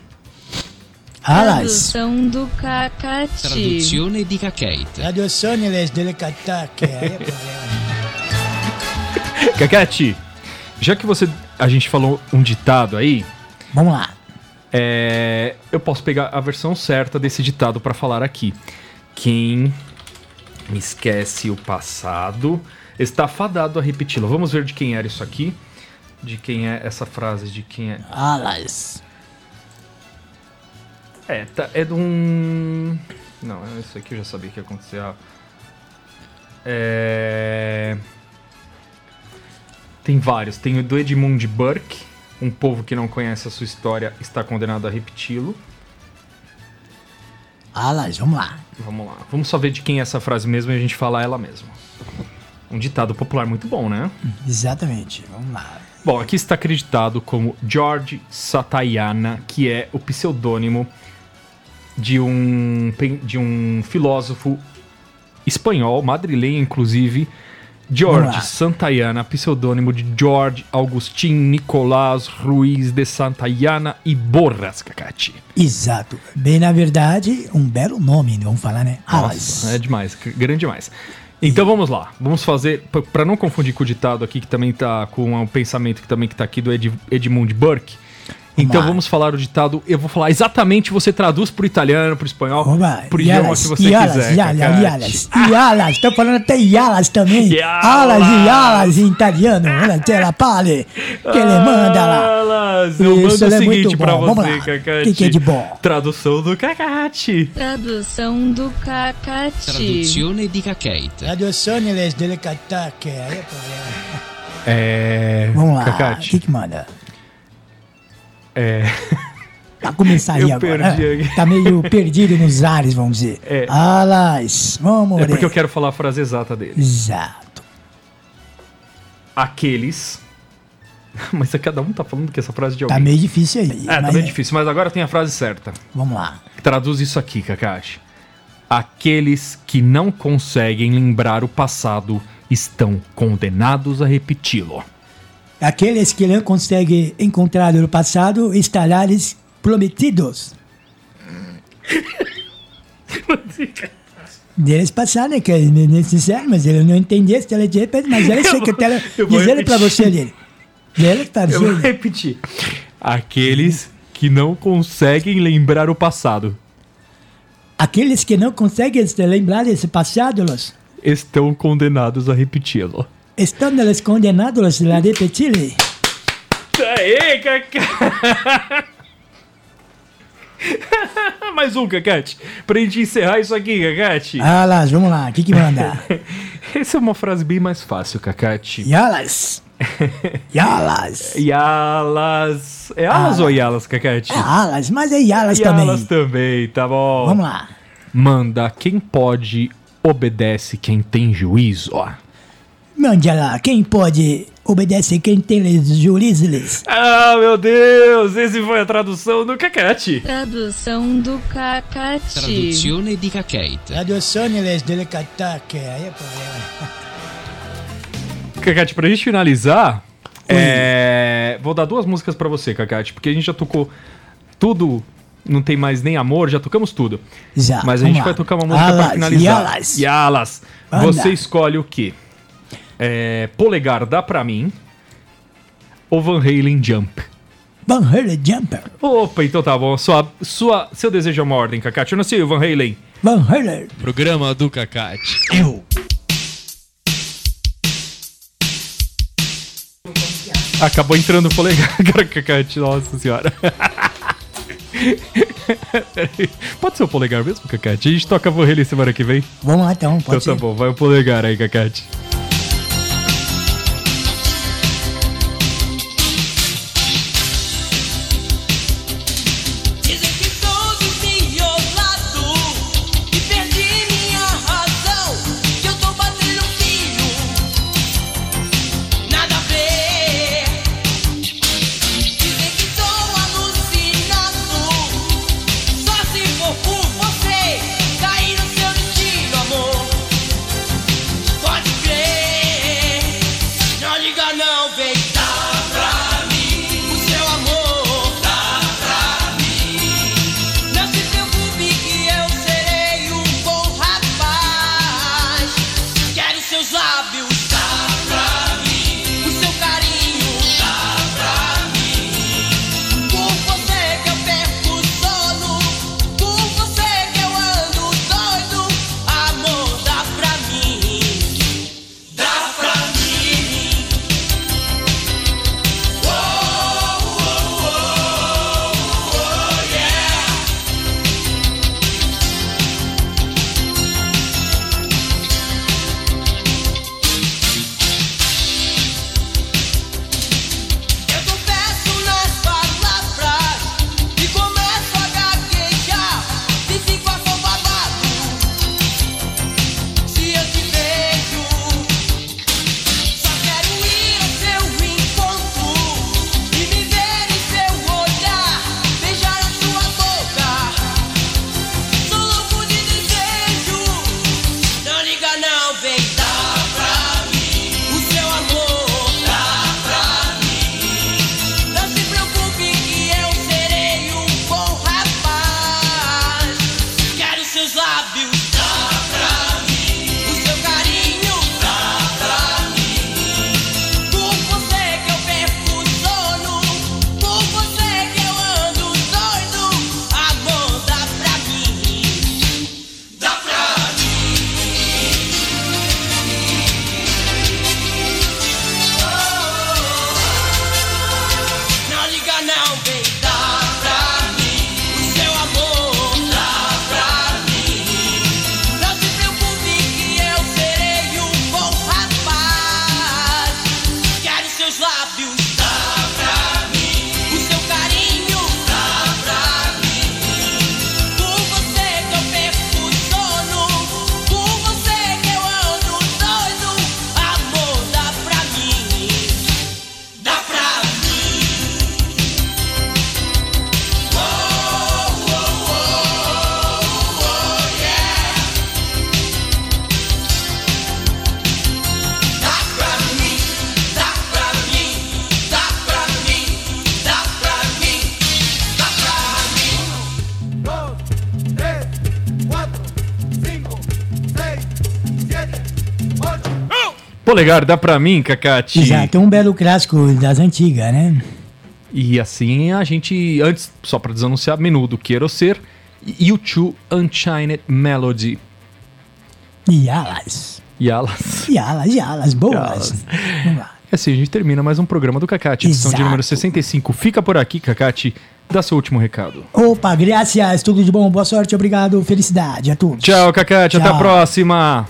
Alas.
Tradução do Cacati.
Traduzione di Cacate.
Traduzione é problema.
Cacate, já que você. A gente falou um ditado aí,
Vamos lá.
é, eu posso pegar a versão certa desse ditado pra falar aqui. Quem esquece o passado está fadado a repeti-lo. Vamos ver de quem era isso aqui. De quem é essa frase, de quem é.
Alas.
É, tá, é de um. Não, isso aqui eu já sabia que ia acontecer. ah. É. Tem vários. Tem o do Edmund Burke. Um povo que não conhece a sua história está condenado a repeti-lo.
Alas, vamos lá.
Vamos lá. Vamos só ver de quem é essa frase mesmo e a gente falar ela mesmo. Um ditado popular muito bom, né?
Exatamente. Vamos lá.
Bom, aqui está acreditado como George Satayana, que é o pseudônimo de um, de um filósofo espanhol, madrilenho inclusive, George. Santayana, pseudônimo de George Agustín Nicolás Ruiz de Santayana e Borras, Cacate.
Exato. Bem, na verdade, um belo nome, vamos falar, né? Alas.
Nossa, é demais, grande demais. Então vamos lá, vamos fazer, p- pra não confundir com o ditado aqui, que também tá com o pensamento que também que tá aqui do Ed, Edmund Burke. Então vamos falar o ditado, eu vou falar exatamente, você traduz pro italiano, pro espanhol,
Oba,
pro idioma
Yalas,
que você
Yalas,
quiser.
Yalas,
Cacate.
Yalas, Yalas, tô falando até Yalas também.
Yalas.
Alas e Yalas em italiano. Olha, te la pale, que ele manda lá.
Eu
Isso,
mando o
ele é
seguinte
muito
pra
bom. Vamos
você,
lá.
Cacate.
Que que é de bom?
Tradução do Cacate.
Tradução do Cacati.
Traduzione di Cacate.
Dele catacque, aí é problema.
É...
Vamos lá, o
Cacate.
que que manda?
É...
Pra começar aí
Eu
agora.
perdi
né?
aqui.
Tá meio perdido nos ares, vamos dizer.
É.
Alas, vamos
é porque eu quero falar a frase exata dele.
Exato.
Aqueles... Mas é cada um tá falando que essa frase de alguém.
Tá meio difícil aí.
É, tá meio
é-
difícil, mas agora tem a frase certa.
Vamos lá.
Traduz isso aqui, Kakashi. Aqueles que não conseguem lembrar o passado estão condenados a repeti-lo.
Aqueles que não conseguem encontrar no passado estarás prometidos. Deles passar, né? Que é necessário, mas ele não entendeu esse telejeito, mas era isso aí que dizer pra
repetir.
você dele. Deles para
Eu vou repetir. Aqueles que não conseguem lembrar o passado
Aqueles que não conseguem se lembrar desse passado, los,
estão condenados a repeti-lo.
Estão eles condenados a repetir.
Aê, Kaká! Mais um, Kakate. Pra gente encerrar isso aqui, Kakate.
Ah lá, vamos lá, o que que manda?
Essa é uma frase bem mais fácil, Kakate.
Yalas. Yalas.
Yalas. É alas ou Yalas, Kakate?
É alas, mas é Yalas
Yalas
também.
também, tá bom.
Vamos lá.
Manda quem pode, obedece quem tem juízo. ó.
Mande lá, quem pode obedecer quem tem juízes?
Ah, meu Deus! Esse foi a tradução do Kakate.
Tradução do Cacati.
Traduzione di Cacate.
Traduções dele catacque, aí é problema.
Kakate, pra gente finalizar, é, vou dar duas músicas pra você, Kakate, porque a gente já tocou tudo, não tem mais nem amor, já tocamos tudo.
Já,
Mas a gente
lá.
vai tocar uma música pra
Yalas,
finalizar.
Yalas.
Yalas. Você escolhe o quê? É, polegar dá pra mim ou Van Halen Jump?
Van Halen Jumper.
Opa, então tá bom. Sua, sua, seu desejo é uma ordem, Kakate. Eu não sei, Van Halen.
Van Halen.
Programa do Cacate.
Eu.
Acabou entrando o polegar, Kakate. Nossa senhora. Pode ser o polegar mesmo, Kakate? A gente toca Van Halen semana que vem?
Vamos lá então,
Então
pode
tá
ser.
bom, vai o polegar aí, Kakate. Polegar, dá pra mim, Cacate?
Exato, um belo clássico das antigas, né?
E assim a gente, antes, só pra desanunciar, menudo Quero Ser, U2 Unchained Melody.
E alas.
E elas.
E alas, e alas, boas.
alas.
Vamos lá.
E assim a gente termina mais um programa do Cacate, edição de
Exato.
número 65. Fica por aqui, Cacate. Dá seu último recado.
Opa, graças, tudo de bom, boa sorte, obrigado, felicidade a todos.
Tchau, Cacate. Até a
Tchau.
próxima.